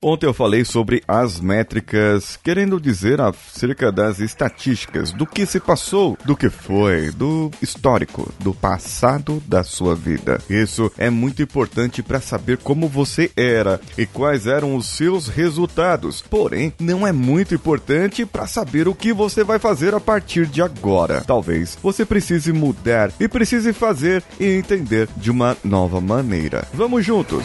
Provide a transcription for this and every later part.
Ontem eu falei sobre as métricas, querendo dizer acerca das estatísticas, do que se passou, do que foi, do histórico, do passado da sua vida. Isso é muito importante para saber como você era e quais eram os seus resultados. Porém, não é muito importante para saber o que você vai fazer a partir de agora. Talvez você precise mudar e precise fazer e entender de uma nova maneira. Vamos juntos!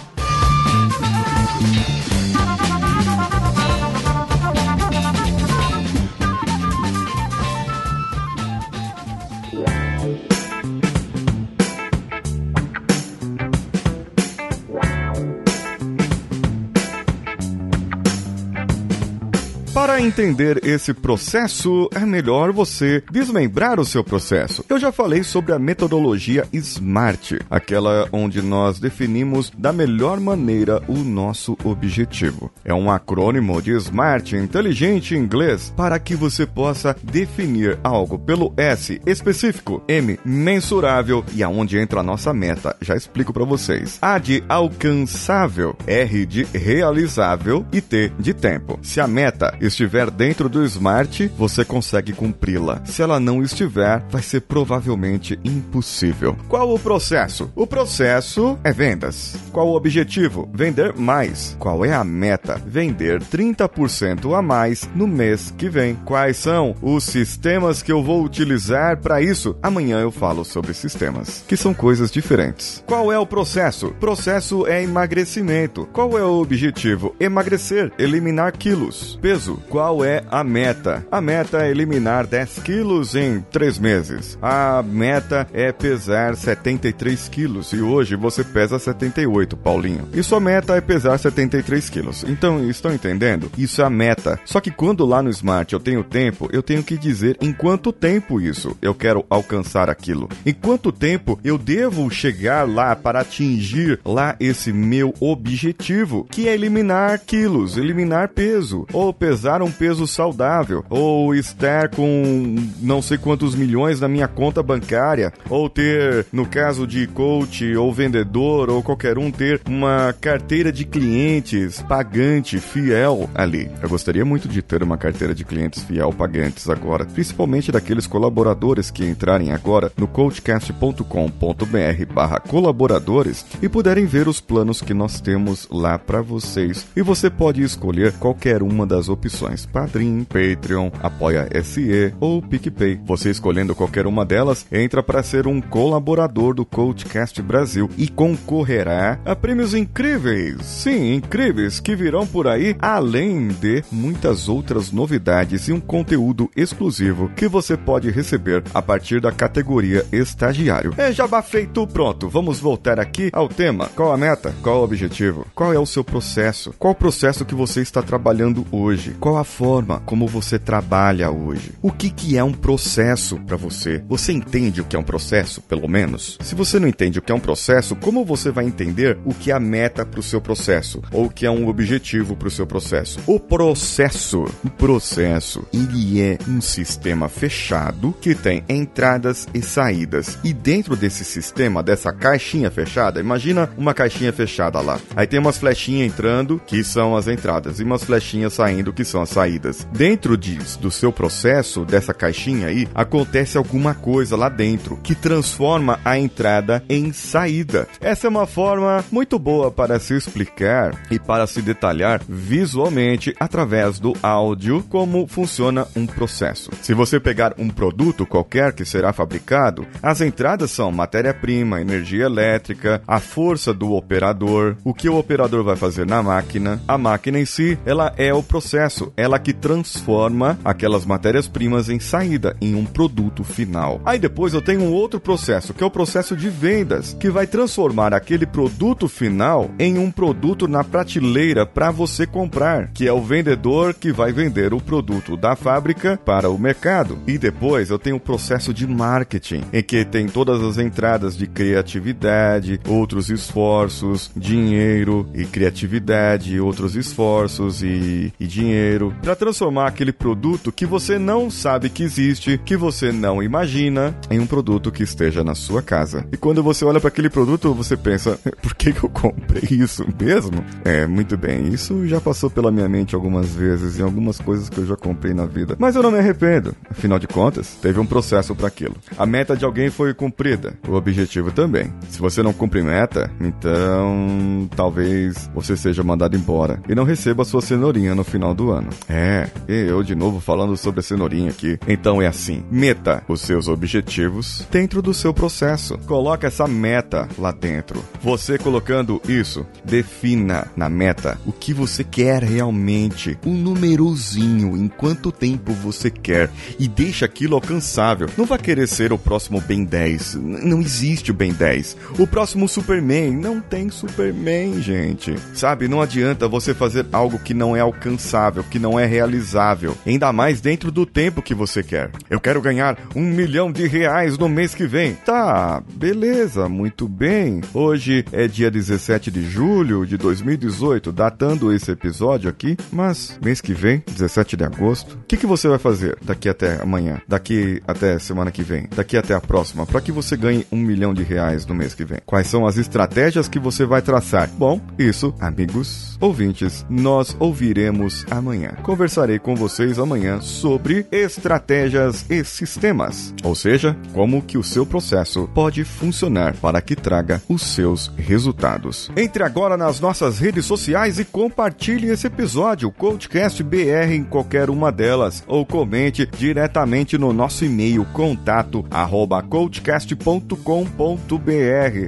Para entender esse processo, é melhor você desmembrar o seu processo. Eu já falei sobre a metodologia SMART, aquela onde nós definimos da melhor maneira o nosso objetivo. É um acrônimo de SMART, inteligente em inglês, para que você possa definir algo pelo S específico, M mensurável e aonde entra a nossa meta. Já explico para vocês. A de alcançável, R de realizável e T de tempo. Se a meta estiver dentro do Smart, você consegue cumpri-la. Se ela não estiver, vai ser provavelmente impossível. Qual o processo? O processo é vendas. Qual o objetivo? Vender mais. Qual é a meta? Vender 30% a mais no mês que vem. Quais são os sistemas que eu vou utilizar para isso? Amanhã eu falo sobre sistemas, que são coisas diferentes. Qual é o processo? Processo é emagrecimento. Qual é o objetivo? Emagrecer, eliminar quilos. Peso Qual é a meta? A meta é eliminar 10 quilos em 3 meses. A meta é pesar 73 quilos e hoje você pesa 78, Paulinho. E sua meta é pesar 73 quilos. Então, estão entendendo? Isso é a meta. Só que quando lá no Smart eu tenho tempo, eu tenho que dizer em quanto tempo isso eu quero alcançar aquilo. Em quanto tempo eu devo chegar lá para atingir lá esse meu objetivo, que é eliminar quilos, eliminar peso ou pesar pesar um peso saudável, ou estar com não sei quantos milhões na minha conta bancária, ou ter, no caso de coach ou vendedor ou qualquer um, ter uma carteira de clientes pagante, fiel ali. Eu gostaria muito de ter uma carteira de clientes fiel pagantes agora, principalmente daqueles colaboradores que entrarem agora no coachcast.com.br barra colaboradores e puderem ver os planos que nós temos lá para vocês. E você pode escolher qualquer uma das opções opções: Padrim, Patreon, Apoia SE ou PicPay. Você escolhendo qualquer uma delas, entra para ser um colaborador do Coachcast Brasil e concorrerá a prêmios incríveis. Sim, incríveis que virão por aí, além de muitas outras novidades e um conteúdo exclusivo que você pode receber a partir da categoria estagiário. É jabá feito, pronto. Vamos voltar aqui ao tema. Qual a meta? Qual o objetivo? Qual é o seu processo? Qual o processo que você está trabalhando hoje? Qual a forma como você trabalha hoje? O que, que é um processo para você? Você entende o que é um processo, pelo menos? Se você não entende o que é um processo, como você vai entender o que é a meta para o seu processo? Ou o que é um objetivo para o seu processo? O processo, o processo, ele é um sistema fechado que tem entradas e saídas. E dentro desse sistema, dessa caixinha fechada, imagina uma caixinha fechada lá. Aí tem umas flechinhas entrando, que são as entradas, e umas flechinhas saindo, que são as saídas. Dentro disso, do seu processo, dessa caixinha aí, acontece alguma coisa lá dentro que transforma a entrada em saída. Essa é uma forma muito boa para se explicar e para se detalhar visualmente através do áudio como funciona um processo. Se você pegar um produto qualquer que será fabricado, as entradas são matéria-prima, energia elétrica, a força do operador, o que o operador vai fazer na máquina, a máquina em si, ela é o processo processo, ela que transforma aquelas matérias-primas em saída, em um produto final. Aí depois eu tenho um outro processo, que é o processo de vendas, que vai transformar aquele produto final em um produto na prateleira para você comprar, que é o vendedor que vai vender o produto da fábrica para o mercado. E depois eu tenho o processo de marketing, em que tem todas as entradas de criatividade, outros esforços, dinheiro e criatividade, outros esforços e, e dinheiro dinheiro para transformar aquele produto que você não sabe que existe, que você não imagina, em um produto que esteja na sua casa. E quando você olha para aquele produto, você pensa: por que, que eu comprei isso mesmo? É, muito bem, isso já passou pela minha mente algumas vezes em algumas coisas que eu já comprei na vida. Mas eu não me arrependo. Afinal de contas, teve um processo para aquilo. A meta de alguém foi cumprida, o objetivo também. Se você não cumpre meta, então talvez você seja mandado embora e não receba sua cenourinha no final do ano. É, eu de novo falando sobre a cenourinha aqui. Então é assim: meta os seus objetivos dentro do seu processo. Coloque essa meta lá dentro. Você colocando isso, defina na meta o que você quer realmente, um númerozinho, em quanto tempo você quer e deixa aquilo alcançável. Não vai querer ser o próximo Ben 10. Não existe o Ben 10. O próximo Superman não tem Superman, gente. Sabe, não adianta você fazer algo que não é alcançável, que não é realizável, ainda mais dentro do tempo que você quer. Eu quero ganhar um milhão de reais no mês que vem. Tá, beleza, muito bem. Hoje é dia 17 de julho de 2018, datando esse episódio aqui, mas mês que vem, 17 de agosto, o que, que você vai fazer daqui até amanhã, daqui até semana que vem, daqui até a próxima, para que você ganhe um milhão de reais no mês que vem? Quais são as estratégias que você vai traçar? Bom, isso, amigos ouvintes, nós ouviremos amanhã. Conversarei com vocês amanhã sobre estratégias e sistemas, ou seja, como que o seu processo pode funcionar para que traga os seus resultados. Entre agora nas nossas redes sociais e compartilhe esse episódio, Coachcast BR em qualquer uma delas, ou comente diretamente no nosso e-mail contato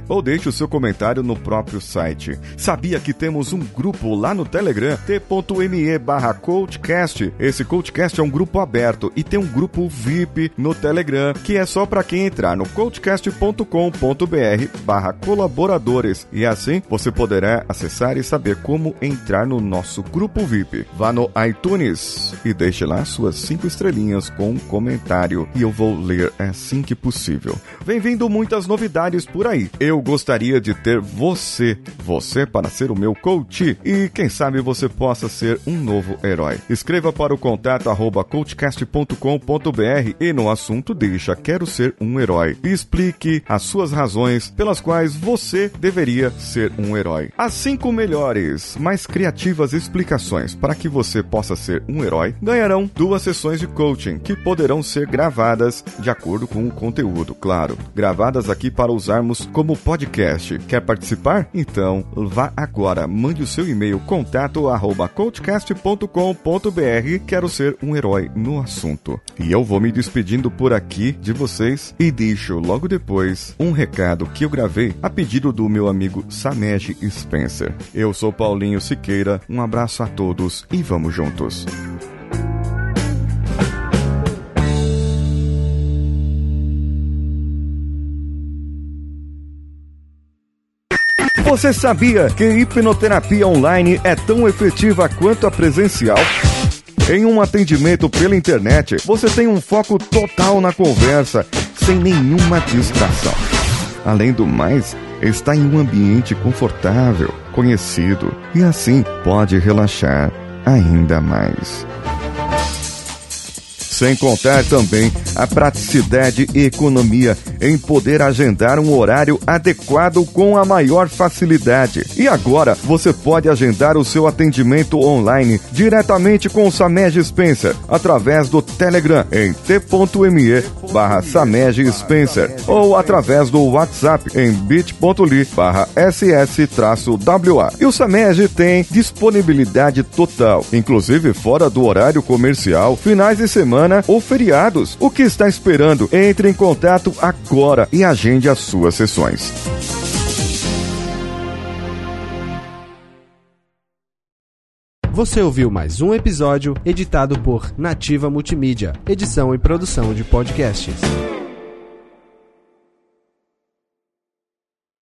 ou deixe o seu comentário no próprio site. Sabia que temos um grupo lá no Telegram, t.me barra coachcast. Esse coachcast é um grupo aberto e tem um grupo VIP no Telegram, que é só para quem entrar no coachcast.com.br barra colaboradores e assim você poderá acessar e saber como entrar no nosso grupo VIP. Vá no iTunes e deixe lá suas cinco estrelinhas com um comentário e eu vou ler assim que possível. Vem vindo muitas novidades por aí. Eu gostaria de ter você, você para ser o meu coach e quem sabe você possa ser um novo herói. Escreva para o contato arroba coachcast.com.br e no assunto deixa quero ser um herói. E explique as suas razões pelas quais você deveria ser um herói. As cinco melhores, mais criativas explicações para que você possa ser um herói ganharão duas sessões de coaching que poderão ser gravadas de acordo com o conteúdo, claro. Gravadas aqui para usarmos como podcast. Quer participar? Então vá agora, mande o seu e-mail contato arroba coachcast.com.br. Quero ser um herói no assunto. E eu vou me despedindo por aqui de vocês e deixo logo depois um recado que eu gravei a pedido do meu amigo Samej Spencer. Eu sou Paulinho Siqueira, um abraço a todos e vamos juntos. Você sabia que hipnoterapia online é tão efetiva quanto a presencial? Em um atendimento pela internet, você tem um foco total na conversa, sem nenhuma distração. Além do mais, está em um ambiente confortável, conhecido, e assim pode relaxar ainda mais. Sem contar também a praticidade e economia em poder agendar um horário adequado com a maior facilidade. E agora você pode agendar o seu atendimento online diretamente com o Samej Spencer através do Telegram em t.me barra Samej Spencer ou através do WhatsApp em bit.ly barra ss-wa. E o Samej tem disponibilidade total, inclusive fora do horário comercial, finais de semana ou feriados. O que está esperando? Entre em contato agora e agende as suas sessões. Você ouviu mais um episódio editado por Nativa Multimídia, edição e produção de podcasts.